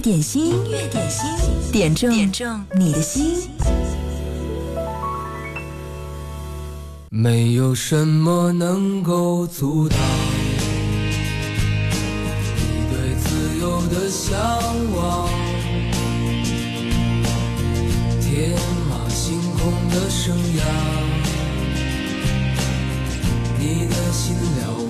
点心，音乐点心，点中点中你的心。没有什么能够阻挡你对自由的向往，天马行空的生涯，你的心了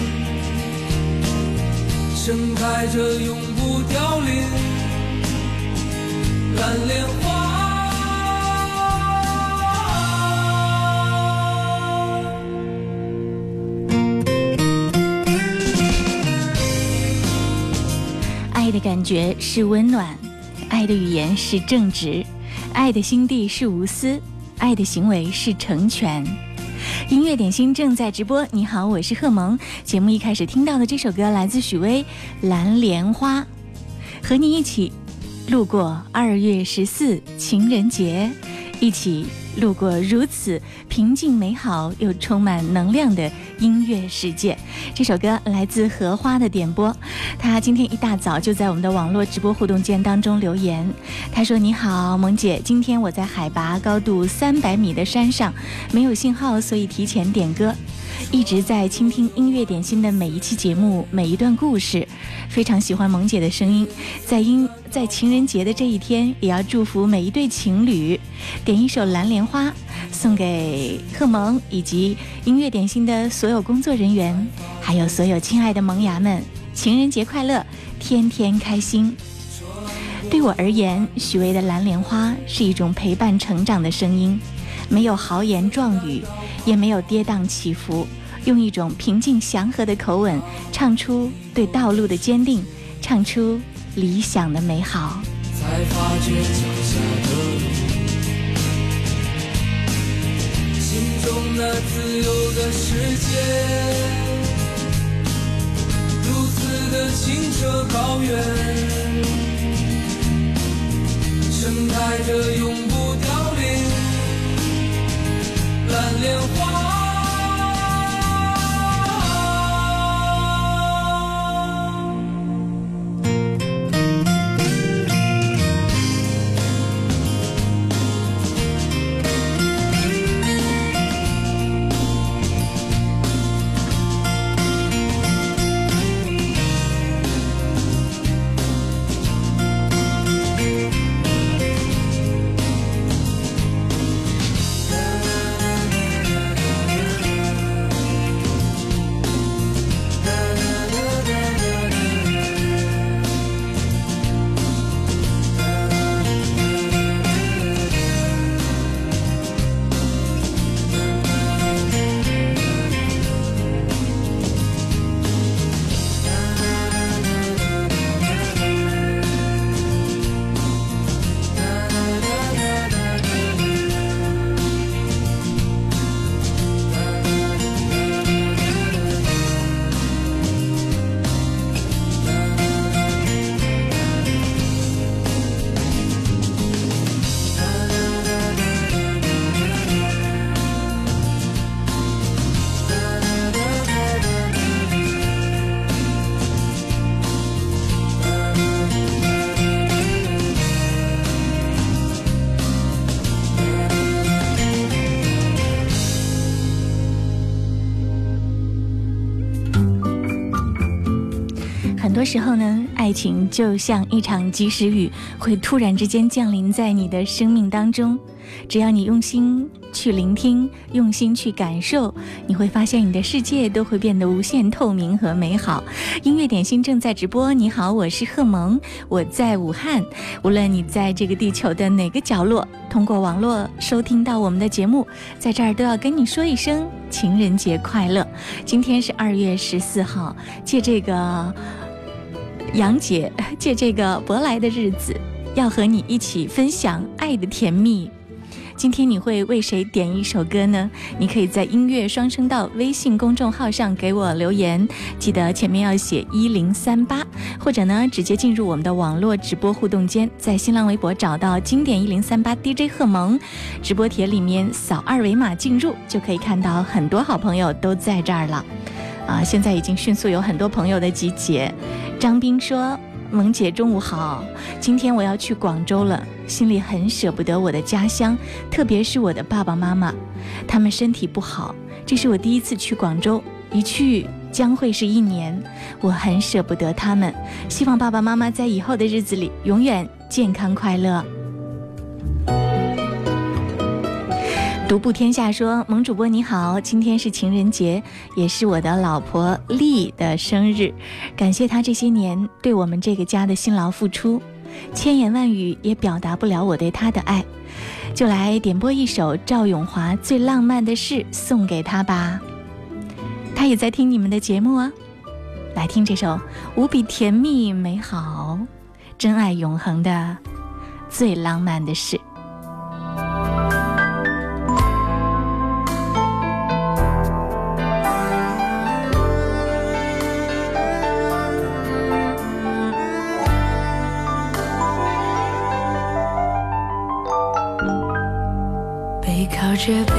盛开着永不凋零蓝莲花。爱的感觉是温暖，爱的语言是正直，爱的心地是无私，爱的行为是成全。音乐点心正在直播，你好，我是贺萌。节目一开始听到的这首歌来自许巍，《蓝莲花》，和你一起路过二月十四情人节，一起。路过如此平静、美好又充满能量的音乐世界，这首歌来自荷花的点播。他今天一大早就在我们的网络直播互动间当中留言，他说：“你好，萌姐，今天我在海拔高度三百米的山上，没有信号，所以提前点歌。”一直在倾听音乐点心的每一期节目，每一段故事，非常喜欢萌姐的声音。在音在情人节的这一天，也要祝福每一对情侣。点一首《蓝莲花》，送给贺萌以及音乐点心的所有工作人员，还有所有亲爱的萌芽们，情人节快乐，天天开心。对我而言，许巍的《蓝莲花》是一种陪伴成长的声音，没有豪言壮语。也没有跌宕起伏，用一种平静祥和的口吻，唱出对道路的坚定，唱出理想的美好。才发觉脚下的路，心中那自由的世界，如此的清澈高远，盛开着永不凋。蓝莲花。时候呢，爱情就像一场及时雨，会突然之间降临在你的生命当中。只要你用心去聆听，用心去感受，你会发现你的世界都会变得无限透明和美好。音乐点心正在直播，你好，我是贺萌，我在武汉。无论你在这个地球的哪个角落，通过网络收听到我们的节目，在这儿都要跟你说一声情人节快乐。今天是二月十四号，借这个杨姐，借这个舶来的日子。要和你一起分享爱的甜蜜。今天你会为谁点一首歌呢？你可以在音乐双声道微信公众号上给我留言，记得前面要写一零三八，或者呢直接进入我们的网络直播互动间，在新浪微博找到经典一零三八 DJ 贺萌，直播帖里面扫二维码进入，就可以看到很多好朋友都在这儿了。啊，现在已经迅速有很多朋友的集结。张斌说。萌姐，中午好。今天我要去广州了，心里很舍不得我的家乡，特别是我的爸爸妈妈，他们身体不好。这是我第一次去广州，一去将会是一年，我很舍不得他们。希望爸爸妈妈在以后的日子里永远健康快乐。独步天下说：“萌主播你好，今天是情人节，也是我的老婆丽的生日，感谢她这些年对我们这个家的辛劳付出，千言万语也表达不了我对她的爱，就来点播一首赵咏华最浪漫的事送给她吧。她也在听你们的节目啊，来听这首无比甜蜜美好、真爱永恒的最浪漫的事。”着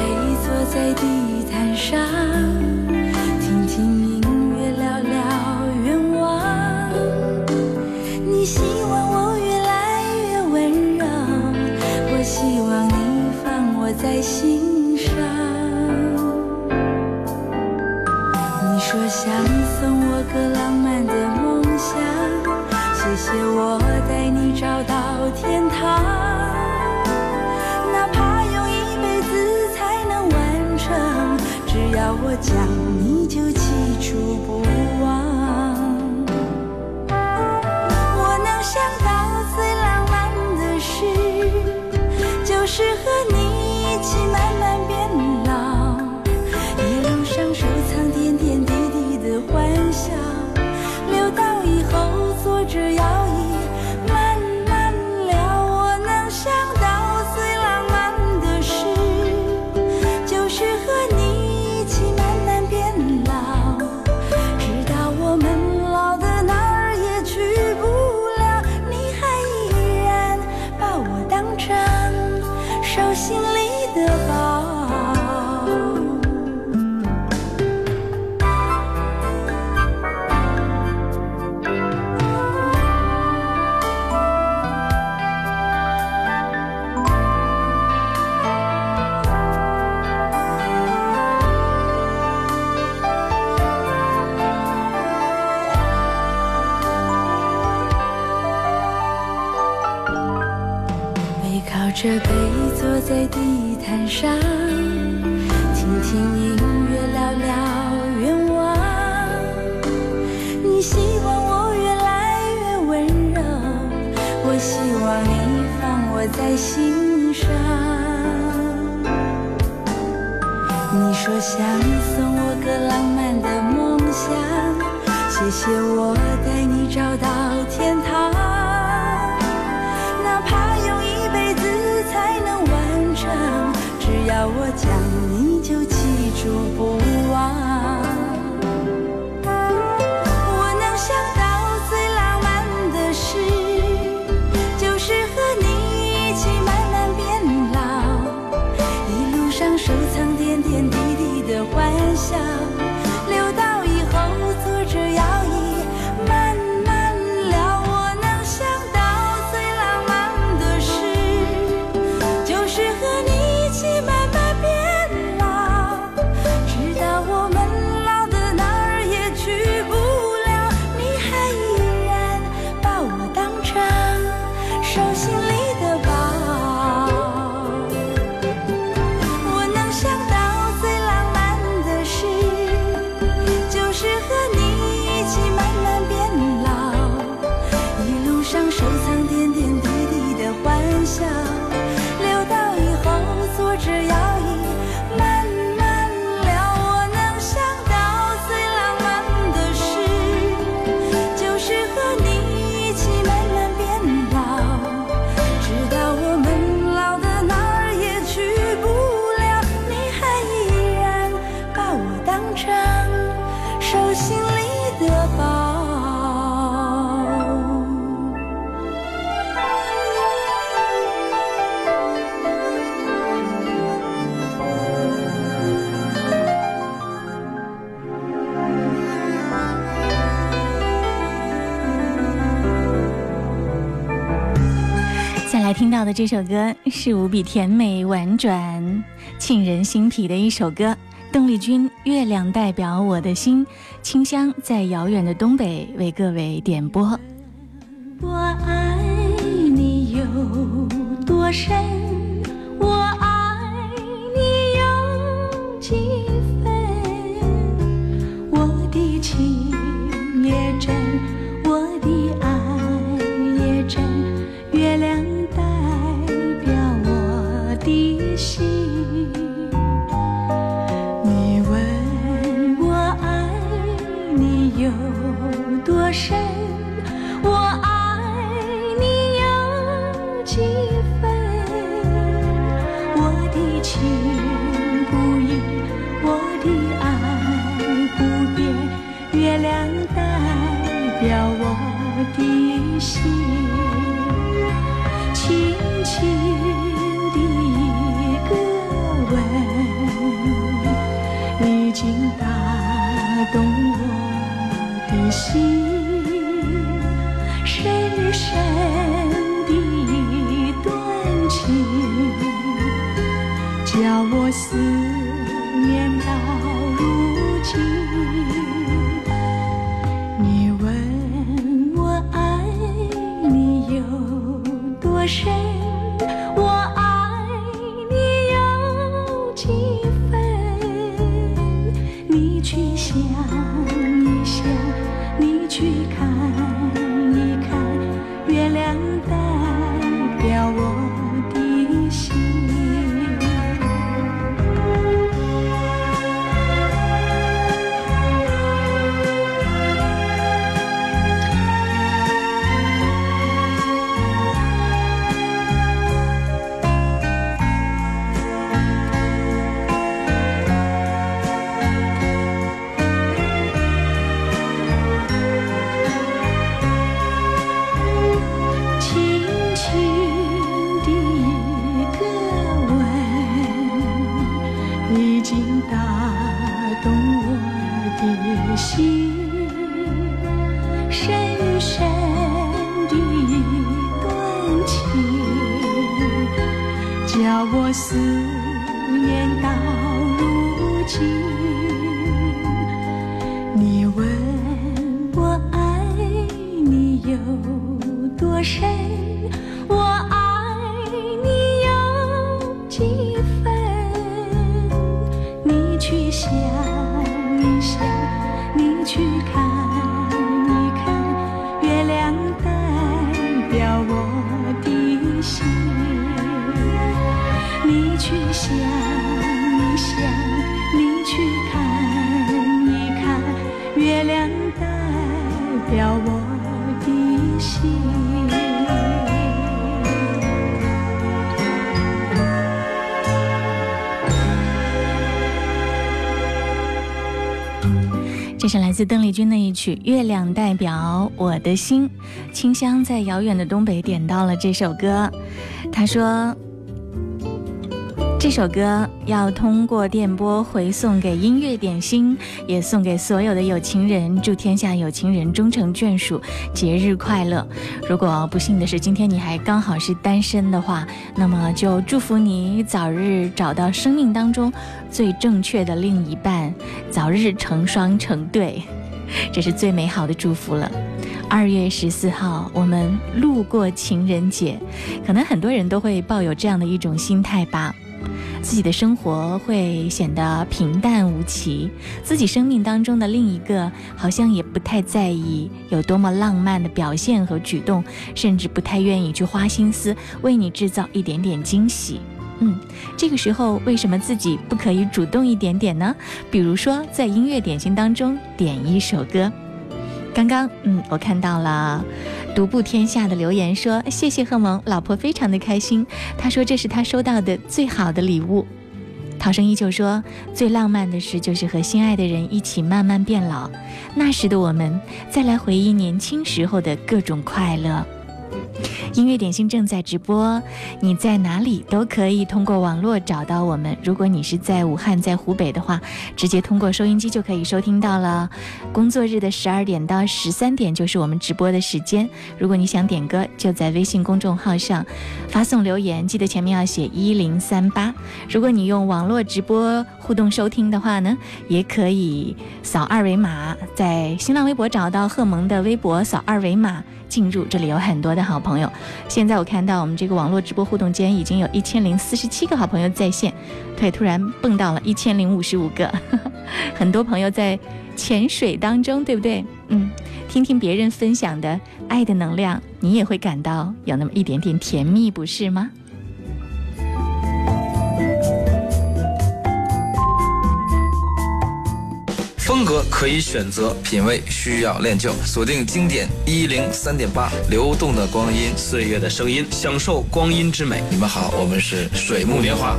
我讲，你就记住不忘。这首歌是无比甜美婉转、沁人心脾的一首歌。邓丽君《月亮代表我的心》，清香在遥远的东北为各位点播。我爱你有多深？曲《月亮代表我的心》，清香在遥远的东北点到了这首歌。他说，这首歌要通过电波回送给音乐点心，也送给所有的有情人，祝天下有情人终成眷属，节日快乐。如果不幸的是今天你还刚好是单身的话，那么就祝福你早日找到生命当中最正确的另一半，早日成双成对，这是最美好的祝福了。二月十四号，我们路过情人节，可能很多人都会抱有这样的一种心态吧。自己的生活会显得平淡无奇，自己生命当中的另一个好像也不太在意有多么浪漫的表现和举动，甚至不太愿意去花心思为你制造一点点惊喜。嗯，这个时候为什么自己不可以主动一点点呢？比如说在音乐点心当中点一首歌。刚刚，嗯，我看到了独步天下的留言说：“谢谢贺萌，老婆非常的开心。她说这是她收到的最好的礼物。”涛声依旧说，最浪漫的事就是和心爱的人一起慢慢变老，那时的我们再来回忆年轻时候的各种快乐。音乐点心正在直播，你在哪里都可以通过网络找到我们。如果你是在武汉、在湖北的话，直接通过收音机就可以收听到了。工作日的十二点到十三点就是我们直播的时间。如果你想点歌，就在微信公众号上发送留言，记得前面要写一零三八。如果你用网络直播互动收听的话呢，也可以扫二维码，在新浪微博找到贺萌的微博，扫二维码。进入这里有很多的好朋友。现在我看到我们这个网络直播互动间已经有一千零四十七个好朋友在线，对，突然蹦到了一千零五十五个，很多朋友在潜水当中，对不对？嗯，听听别人分享的爱的能量，你也会感到有那么一点点甜蜜，不是吗？风格可以选择，品味需要练就。锁定经典一零三点八，流动的光阴，岁月的声音，享受光阴之美。你们好，我们是水木年华。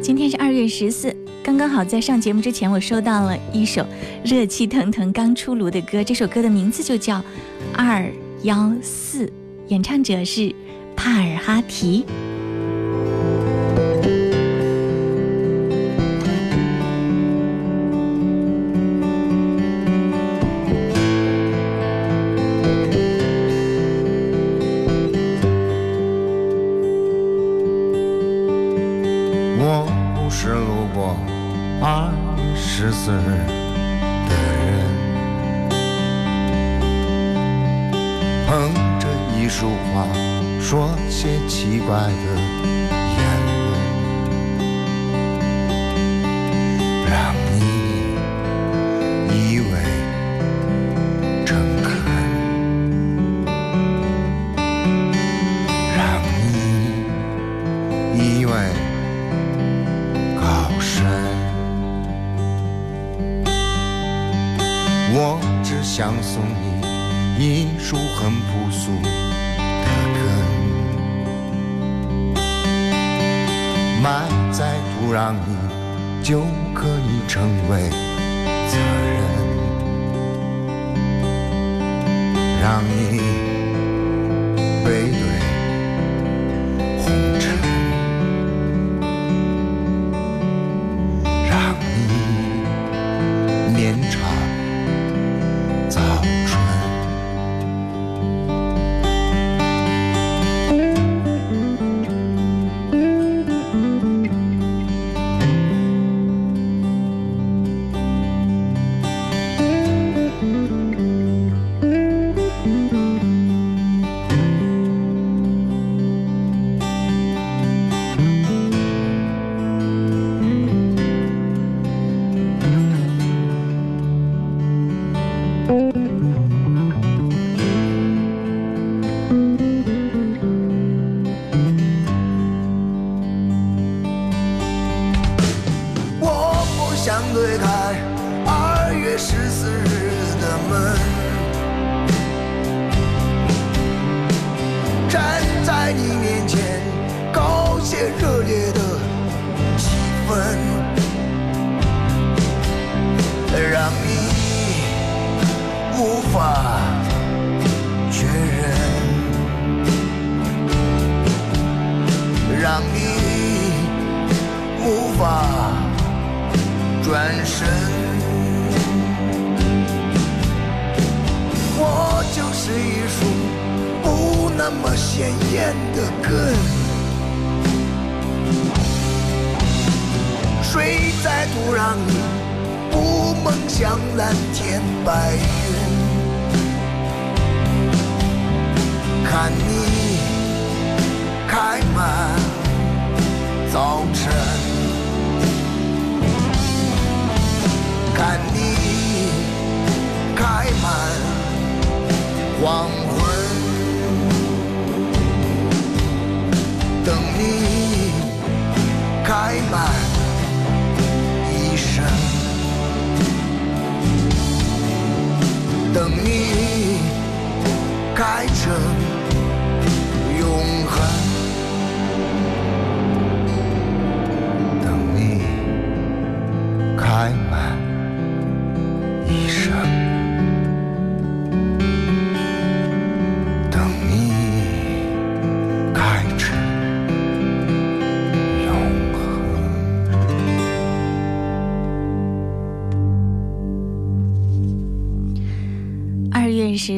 今天是二月十四，刚刚好在上节目之前，我收到了一首热气腾腾刚出炉的歌，这首歌的名字就叫《二幺四》，演唱者是帕尔哈提。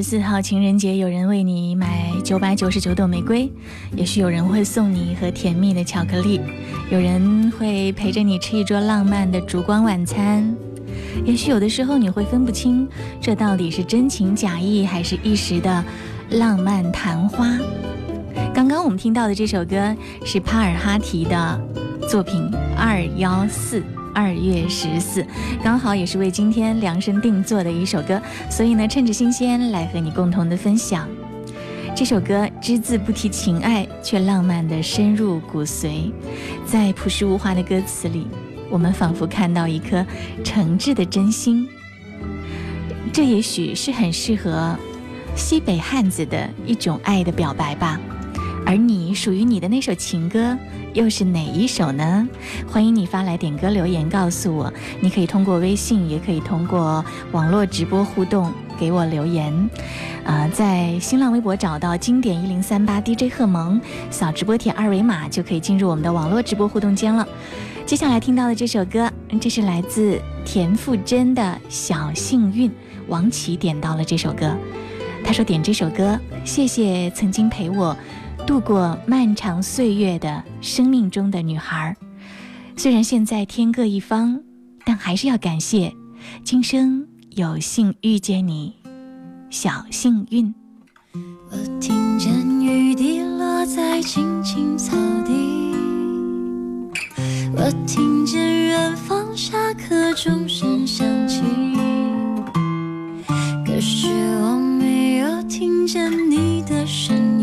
四号情人节，有人为你买九百九十九朵玫瑰，也许有人会送你一盒甜蜜的巧克力，有人会陪着你吃一桌浪漫的烛光晚餐，也许有的时候你会分不清这到底是真情假意还是一时的浪漫昙花。刚刚我们听到的这首歌是帕尔哈提的作品《二幺四》。二月十四，刚好也是为今天量身定做的一首歌，所以呢，趁着新鲜来和你共同的分享。这首歌只字不提情爱，却浪漫的深入骨髓。在朴实无华的歌词里，我们仿佛看到一颗诚挚的真心。这也许是很适合西北汉子的一种爱的表白吧。而你属于你的那首情歌。又是哪一首呢？欢迎你发来点歌留言告诉我。你可以通过微信，也可以通过网络直播互动给我留言。啊，在新浪微博找到经典一零三八 DJ 贺萌，扫直播帖二维码就可以进入我们的网络直播互动间了。接下来听到的这首歌，这是来自田馥甄的《小幸运》，王琦点到了这首歌。他说点这首歌，谢谢曾经陪我。度过漫长岁月的生命中的女孩，虽然现在天各一方，但还是要感谢今生有幸遇见你，小幸运。我听见雨滴落在青青草地，我听见远方下课钟声响起，可是我没有听见你的声音。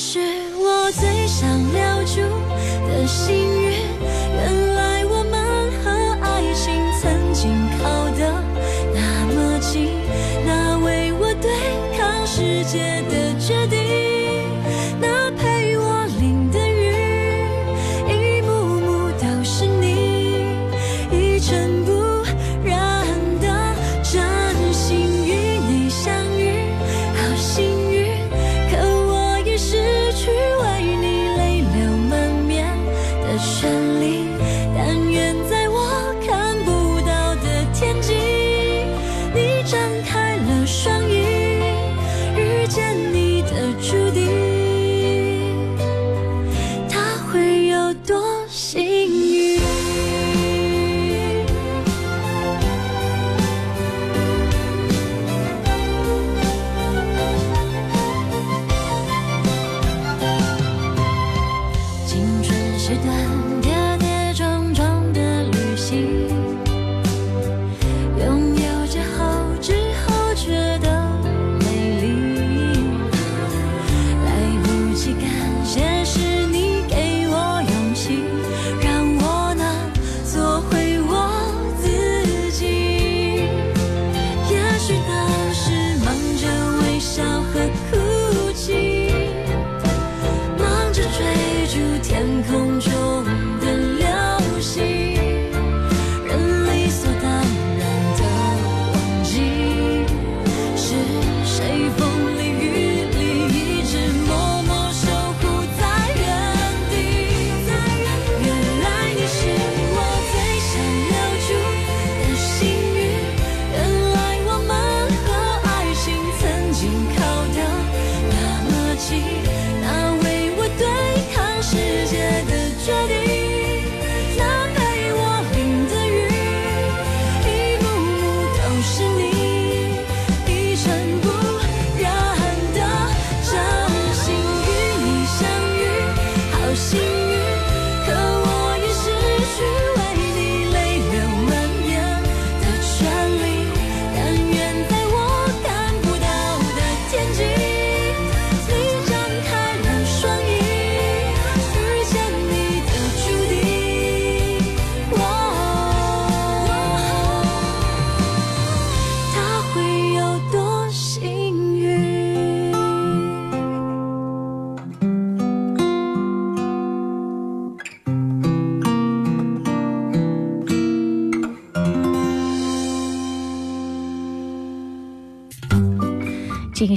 是我最想留住的心。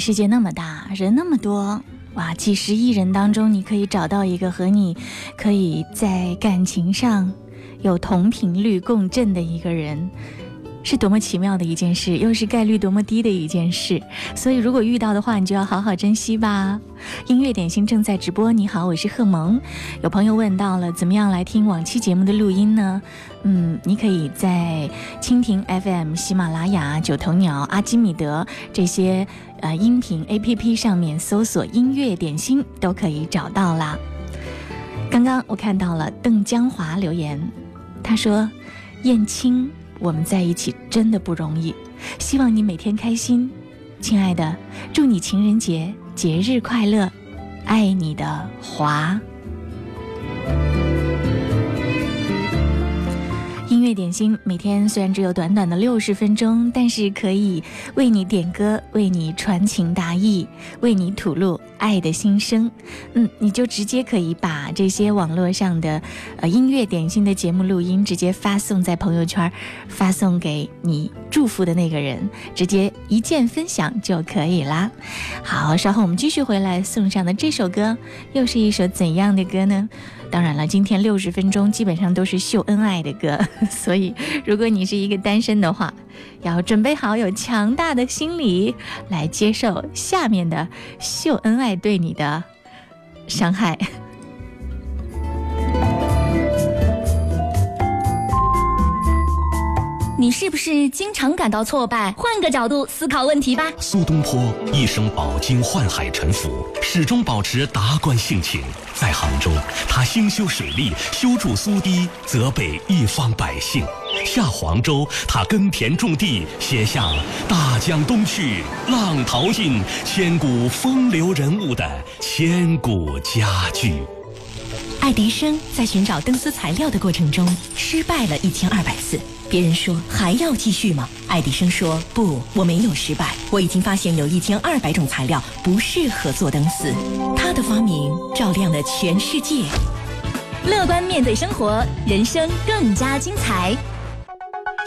世界那么大，人那么多，哇，几十亿人当中，你可以找到一个和你可以在感情上有同频率共振的一个人。是多么奇妙的一件事，又是概率多么低的一件事。所以，如果遇到的话，你就要好好珍惜吧。音乐点心正在直播。你好，我是贺萌。有朋友问到了，怎么样来听往期节目的录音呢？嗯，你可以在蜻蜓 FM、喜马拉雅、九头鸟、阿基米德这些呃音频 APP 上面搜索“音乐点心”，都可以找到啦。刚刚我看到了邓江华留言，他说：“燕青。”我们在一起真的不容易，希望你每天开心，亲爱的，祝你情人节节日快乐，爱你的华。点心每天虽然只有短短的六十分钟，但是可以为你点歌，为你传情达意，为你吐露爱的心声。嗯，你就直接可以把这些网络上的呃音乐点心的节目录音直接发送在朋友圈，发送给你祝福的那个人，直接一键分享就可以啦。好，稍后我们继续回来送上的这首歌，又是一首怎样的歌呢？当然了，今天六十分钟基本上都是秀恩爱的歌，所以如果你是一个单身的话，要准备好有强大的心理来接受下面的秀恩爱对你的伤害。你是不是经常感到挫败？换个角度思考问题吧。苏东坡一生饱经宦海沉浮，始终保持达观性情。在杭州，他兴修水利，修筑苏堤，泽北一方百姓；下黄州，他耕田种地，写下“大江东去，浪淘尽，千古风流人物”的千古佳句。爱迪生在寻找灯丝材料的过程中，失败了一千二百次。别人说还要继续吗？爱迪生说不，我没有失败，我已经发现有一千二百种材料不适合做灯丝。他的发明照亮了全世界。乐观面对生活，人生更加精彩。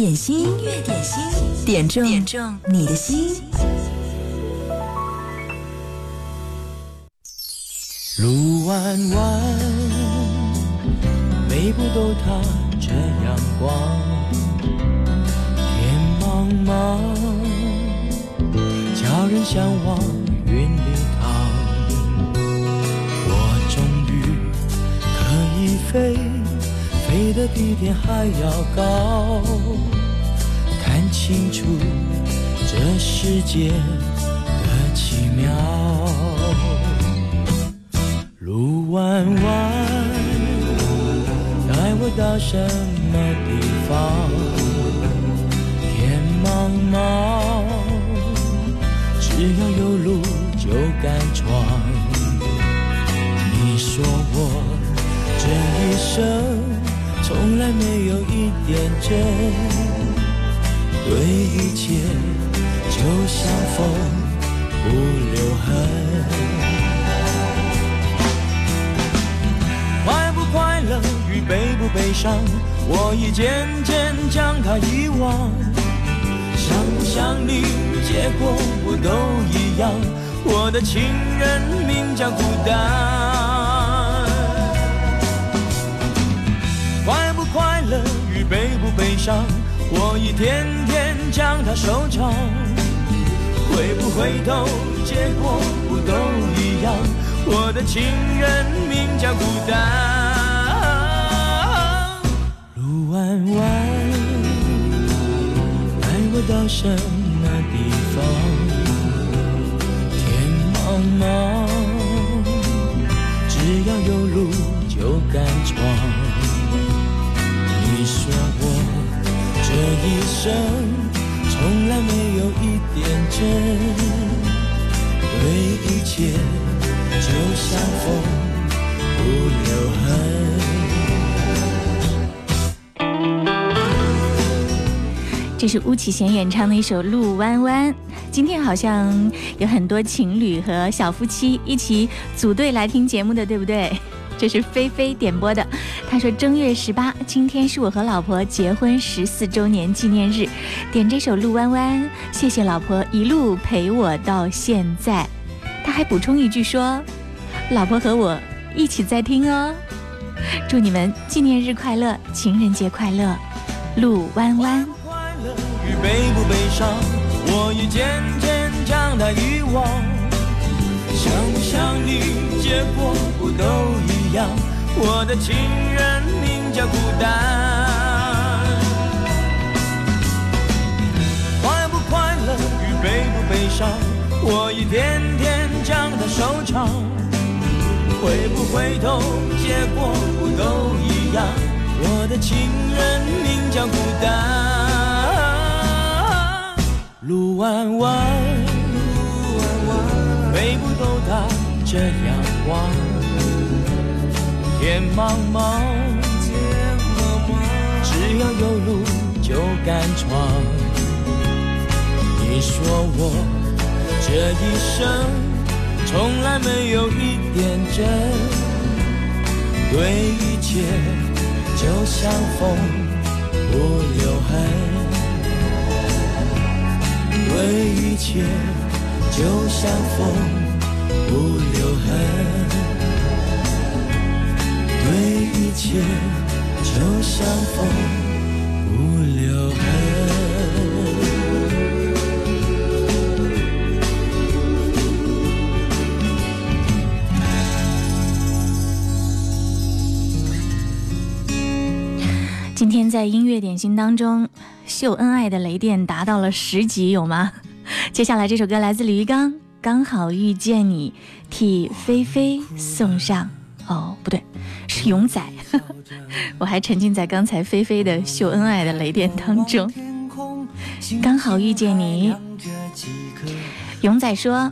点心，音乐点心，点中点中你的心。路弯弯，每步都踏着阳光。天茫茫，叫人向往云里逃。我终于可以飞。飞得比天还要高，看清楚这世界的奇妙。路弯弯，带我到什么地方？天茫茫，只要有路就敢闯。你说我这一生。从来没有一点真，对一切就像风不留痕。快不快乐与悲不悲伤，我已渐渐将它遗忘。想不想你，结果我都一样。我的情人名叫孤单。悲不悲伤？我一天天将它收藏。回不回头？结果不都一样？我的情人名叫孤单。路弯弯，带我到什么地方？天茫茫，只要有路就敢闯。这一生从来没有一点真，对一切切就像风不留痕。这是巫启贤演唱的一首《路弯弯》。今天好像有很多情侣和小夫妻一起组队来听节目的，对不对？这是菲菲点播的，他说正月十八，今天是我和老婆结婚十四周年纪念日，点这首《路弯弯》，谢谢老婆一路陪我到现在。他还补充一句说，老婆和我一起在听哦，祝你们纪念日快乐，情人节快乐，《路弯弯》。与悲不悲伤，我已渐渐将它遗忘。想不想你，结果不都一样？我的情人名叫孤单。快不快乐与悲不悲伤，我一天天将它收藏。回不回头，结果不都一样？我的情人名叫孤单。路弯弯，路弯弯背不走它这样弯。天茫茫，天茫茫只要有路就敢闯。你说我这一生从来没有一点真，对一切就像风不留痕。对一切就像风不留痕，对一切就像风不留痕。今天在音乐点心当中。秀恩爱的雷电达到了十级，有吗？接下来这首歌来自李玉刚，《刚好遇见你》，替菲菲送上。哦，不对，是勇仔。我还沉浸在刚才菲菲的秀恩爱的雷电当中。刚好遇见你，勇仔说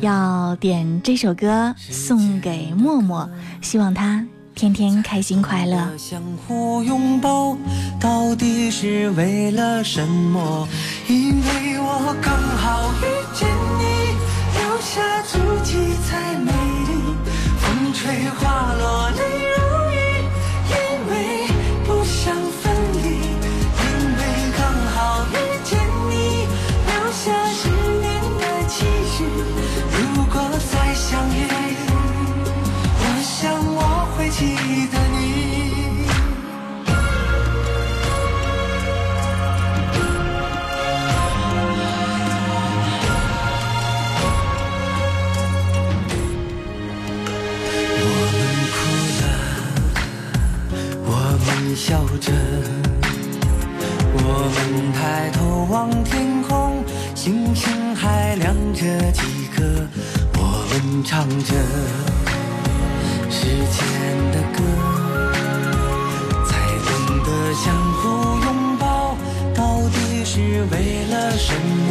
要点这首歌送给默默，希望他。天天开心快乐。相互拥抱，到底是为了什么？因为我刚好遇见你，留下足迹才美吹花落泪望天空，星星还亮着几颗，我们唱着。时间的歌，才懂得相互拥抱，到底是为了什么？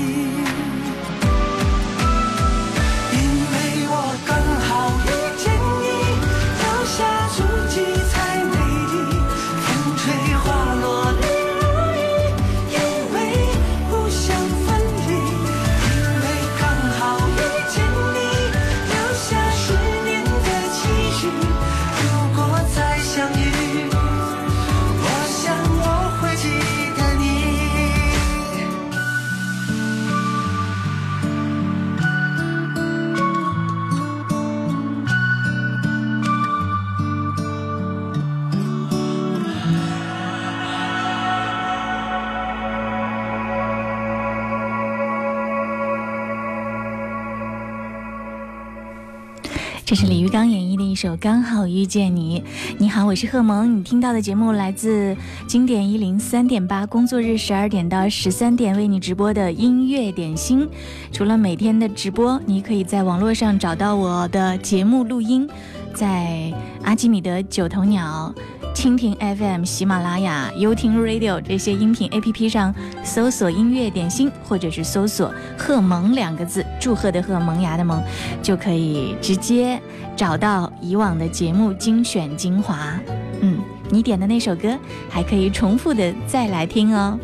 李玉刚演绎的一首《刚好遇见你》。你好，我是贺萌。你听到的节目来自经典一零三点八，工作日十二点到十三点为你直播的音乐点心。除了每天的直播，你可以在网络上找到我的节目录音，在阿基米德九头鸟。蜻蜓 FM、喜马拉雅、优听 Radio 这些音频 APP 上搜索“音乐点心”或者是搜索“贺萌”两个字，祝贺的贺，萌芽的萌，就可以直接找到以往的节目精选精华。嗯，你点的那首歌还可以重复的再来听哦。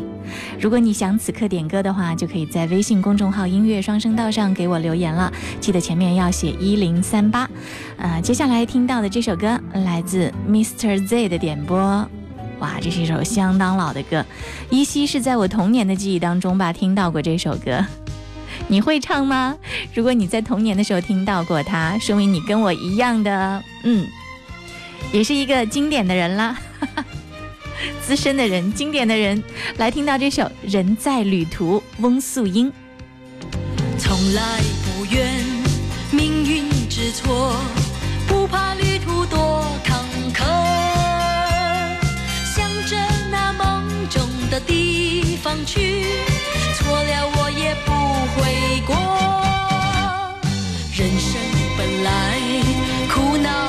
如果你想此刻点歌的话，就可以在微信公众号“音乐双声道”上给我留言了，记得前面要写一零三八。呃，接下来听到的这首歌来自 Mr. Z 的点播，哇，这是一首相当老的歌，依稀是在我童年的记忆当中吧，听到过这首歌。你会唱吗？如果你在童年的时候听到过它，说明你跟我一样的，嗯，也是一个经典的人啦。资深的人，经典的人，来听到这首《人在旅途》，翁素英。从来不怨命运之错，不怕旅途多坎坷，向着那梦中的地方去，错了我也不悔过。人生本来苦恼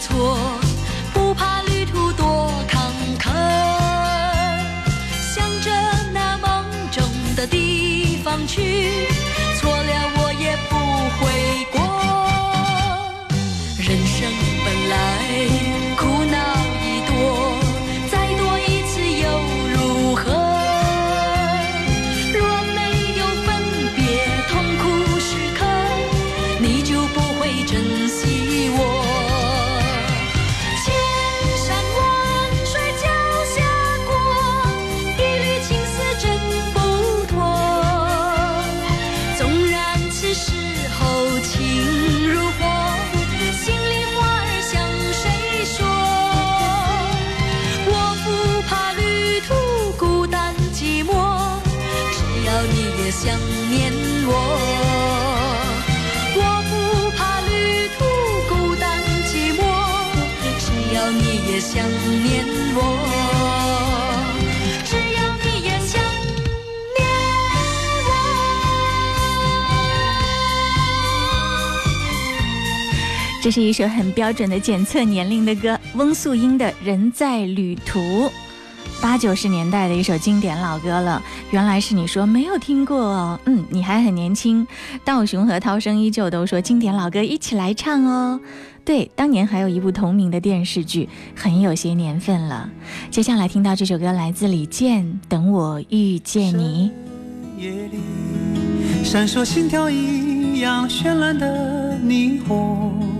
错，不怕旅途多坎坷，向着那梦中的地方去，是一首很标准的检测年龄的歌，翁素英的《人在旅途》，八九十年代的一首经典老歌了。原来是你说没有听过哦，嗯，你还很年轻。道雄和涛声依旧都说经典老歌一起来唱哦。对，当年还有一部同名的电视剧，很有些年份了。接下来听到这首歌来自李健，《等我遇见你》。夜里闪烁心跳一样绚烂的霓虹。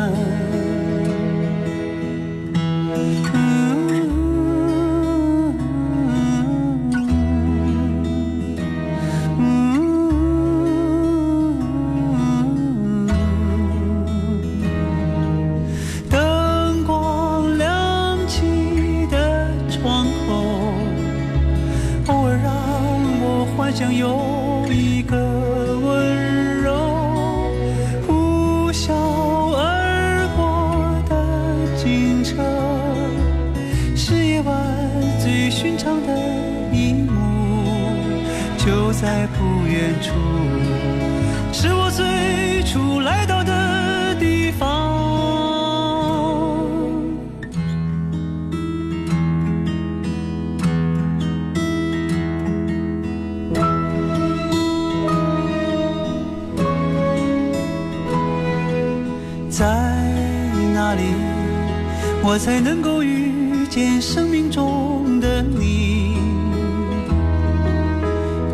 我才能够遇见生命中的你？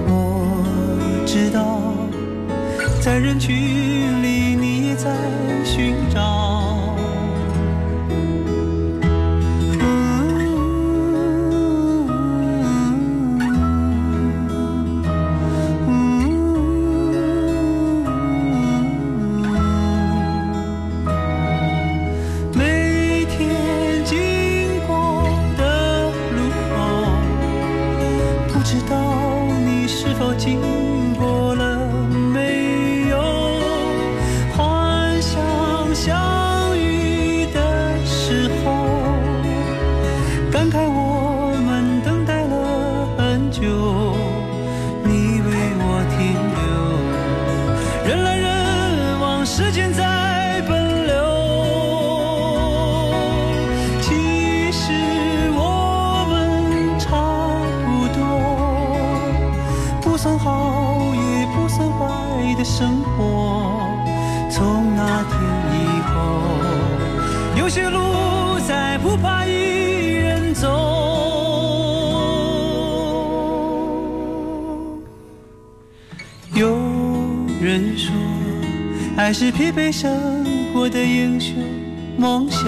我知道，在人群爱是疲惫生活的英雄梦想。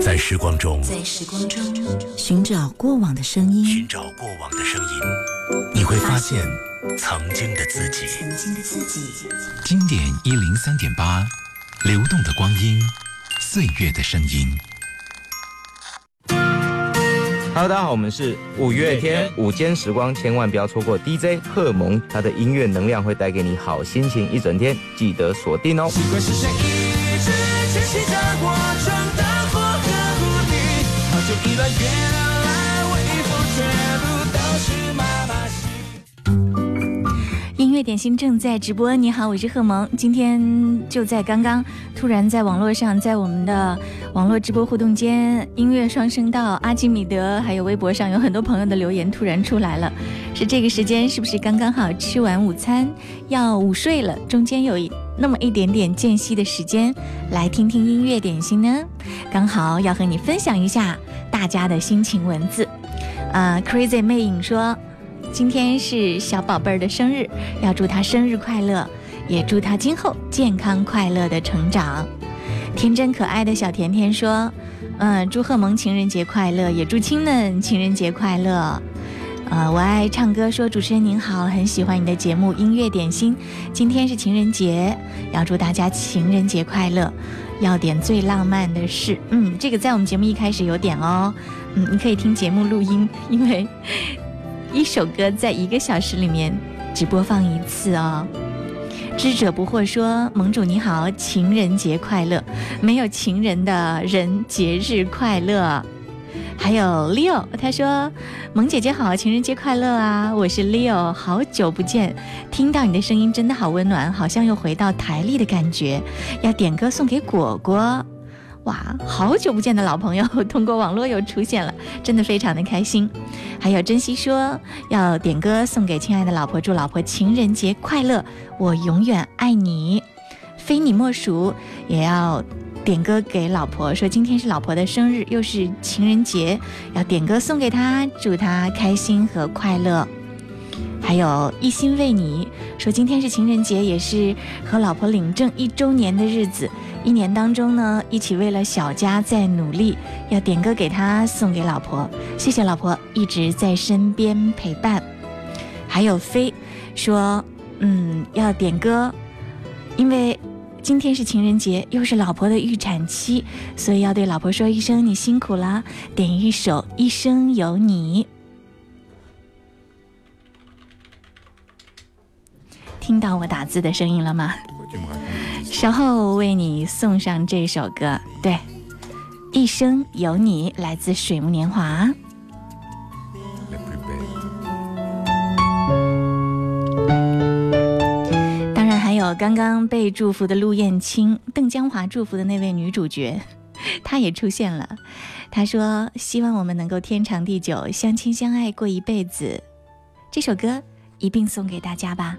在时光中，在时光中寻找过往的声音，现曾经的自己。曾经的自己。经典一零三点八，流动的光阴，岁月的声音。Hello，大家好，我们是五月天午间时光，千万不要错过 DJ 贺蒙，他的音乐能量会带给你好心情一整天，记得锁定哦。乐点心正在直播，你好，我是贺萌。今天就在刚刚，突然在网络上，在我们的网络直播互动间，音乐双声道、阿基米德，还有微博上有很多朋友的留言突然出来了，是这个时间，是不是刚刚好吃完午餐要午睡了？中间有一那么一点点间隙的时间，来听听音乐点心呢？刚好要和你分享一下大家的心情文字。啊、c r a z y 魅影说。今天是小宝贝儿的生日，要祝他生日快乐，也祝他今后健康快乐的成长。天真可爱的小甜甜说：“嗯，祝贺萌情人节快乐，也祝亲们情人节快乐。”呃，我爱唱歌说：“主持人您好，很喜欢你的节目音乐点心。今天是情人节，要祝大家情人节快乐。要点最浪漫的事，嗯，这个在我们节目一开始有点哦，嗯，你可以听节目录音，因为。一首歌在一个小时里面只播放一次哦。知者不惑说：“盟主你好，情人节快乐！没有情人的人节日快乐。”还有 Leo，他说：“萌姐姐好，情人节快乐啊！我是 Leo，好久不见，听到你的声音真的好温暖，好像又回到台历的感觉。要点歌送给果果。”哇，好久不见的老朋友，通过网络又出现了，真的非常的开心。还有珍惜说要点歌送给亲爱的老婆，祝老婆情人节快乐，我永远爱你，非你莫属。也要点歌给老婆，说今天是老婆的生日，又是情人节，要点歌送给她，祝她开心和快乐。还有一心为你说，今天是情人节，也是和老婆领证一周年的日子。一年当中呢，一起为了小家在努力，要点歌给他送给老婆，谢谢老婆一直在身边陪伴。还有飞说，嗯，要点歌，因为今天是情人节，又是老婆的预产期，所以要对老婆说一声你辛苦了，点一首《一生有你》。听到我打字的声音了吗？稍后为你送上这首歌，对，《一生有你》来自水木年华。当然还有刚刚被祝福的陆燕青、邓江华祝福的那位女主角，她也出现了。她说：“希望我们能够天长地久，相亲相爱过一辈子。”这首歌一并送给大家吧。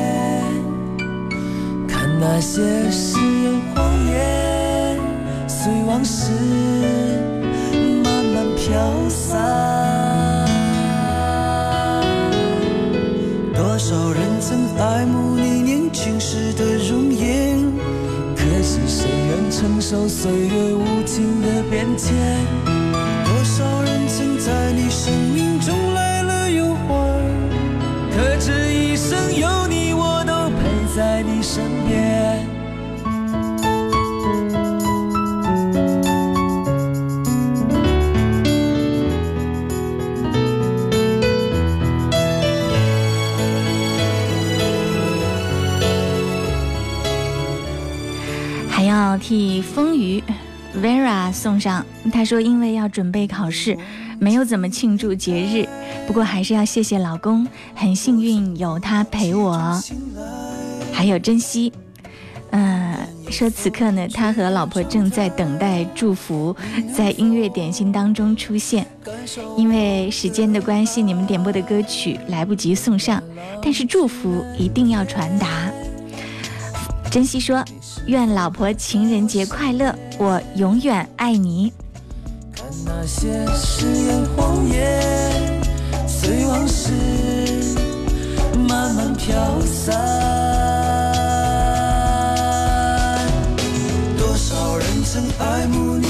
那些誓言谎言，随往事慢慢飘散。多少人曾爱慕你年轻时的容颜，可惜谁愿承受岁月无情的变迁？多少人曾在你生命替风雨 Vera 送上，他说因为要准备考试，没有怎么庆祝节日，不过还是要谢谢老公，很幸运有他陪我，还有珍惜。嗯，说此刻呢，他和老婆正在等待祝福在音乐点心当中出现，因为时间的关系，你们点播的歌曲来不及送上，但是祝福一定要传达。珍惜说。愿老婆情人节快乐，我永远爱你。看那些誓言谎言，随往事慢慢飘散。多少人曾爱慕你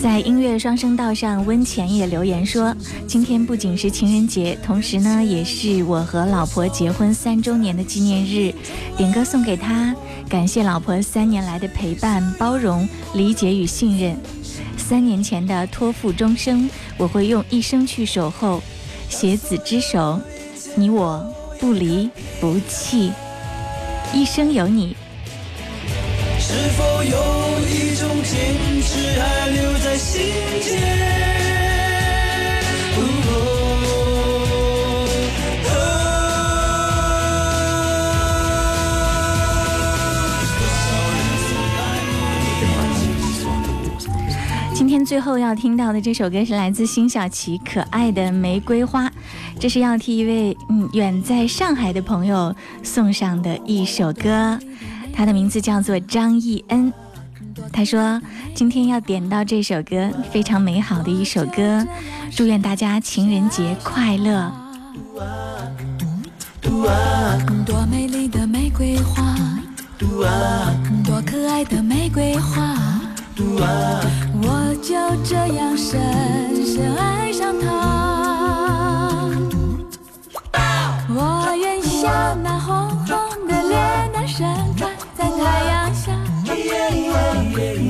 在音乐双声道上，温浅也留言说：“今天不仅是情人节，同时呢，也是我和老婆结婚三周年的纪念日。点歌送给她。”感谢老婆三年来的陪伴、包容、理解与信任。三年前的托付终生，我会用一生去守候。携子之手，你我不离不弃，一生有你。是否有一种坚是还留在心间？今天最后要听到的这首歌是来自辛晓琪《可爱的玫瑰花》，这是要替一位嗯远在上海的朋友送上的一首歌，他的名字叫做张艺恩。他说今天要点到这首歌，非常美好的一首歌，祝愿大家情人节快乐。多美丽的玫瑰花，多可爱的玫瑰花。我就这样深深爱上他。我愿像那红红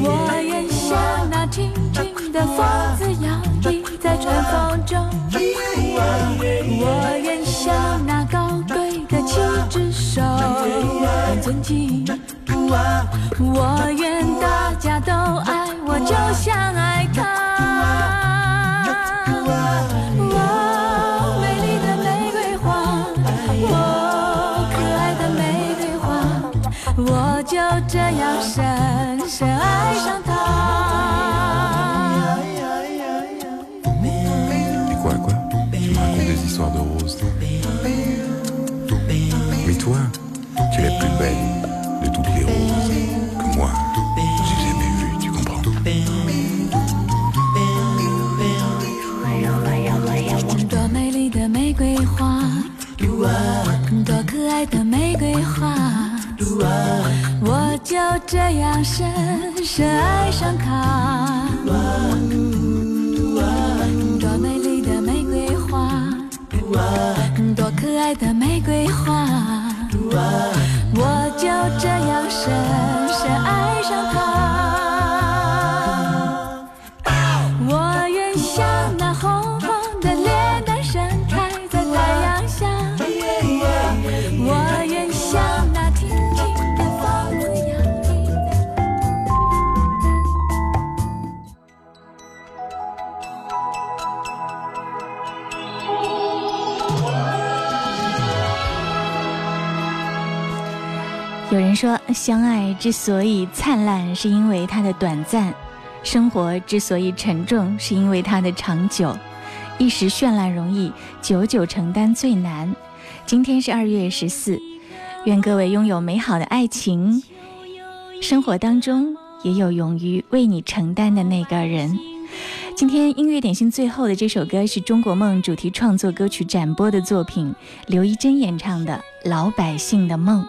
我愿像那轻轻的风子，摇曳在春风中。我愿像那高贵的牵只手，前进。我愿大家都爱我，就像爱他。哦，美丽的玫瑰花，哦，可爱的玫瑰花，我就这样生。深爱上他。生活之所以沉重是因为它的长久一时绚烂容易久久承担最难。今天是二月十四愿各位拥有美好的爱情生活当中也有勇于为你承担的那个人。今天音乐点心最后的这首歌是中国梦主题创作歌曲展播的作品刘一珍演唱的老百姓的梦。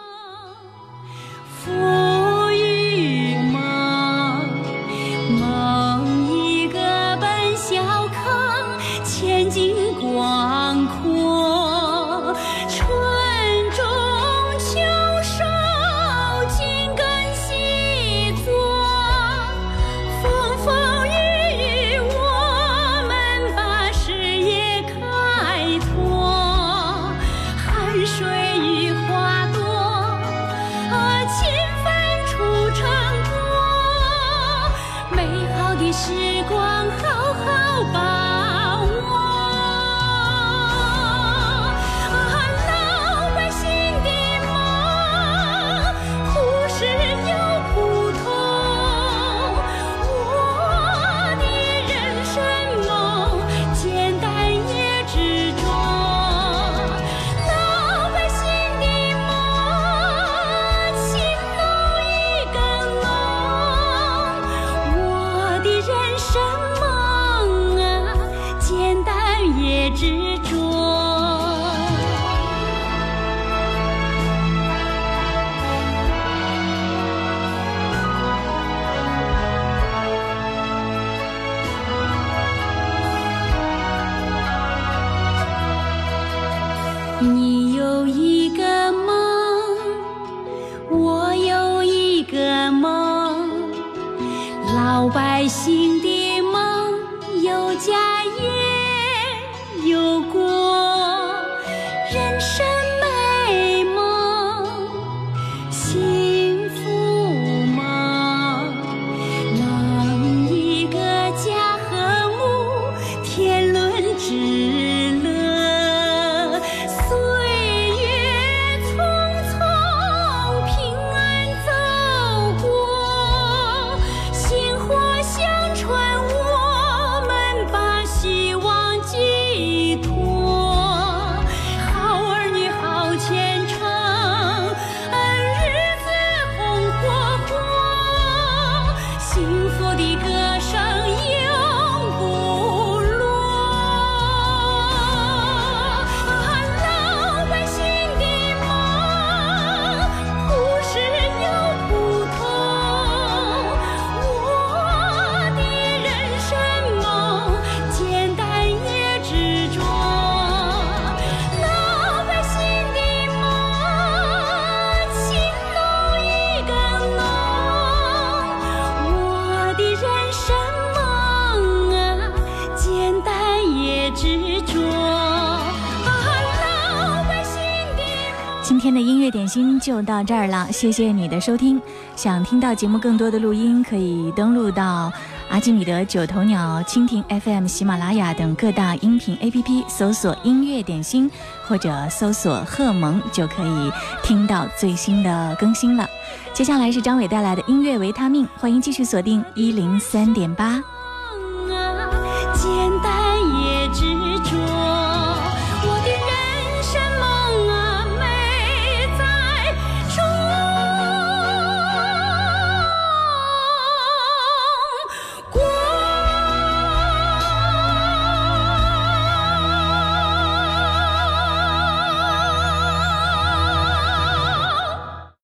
就到这儿了，谢谢你的收听。想听到节目更多的录音，可以登录到阿基米德、九头鸟、蜻蜓 FM、喜马拉雅等各大音频 APP 搜索“音乐点心”或者搜索“贺蒙”，就可以听到最新的更新了。接下来是张伟带来的音乐维他命，欢迎继续锁定一零三点八。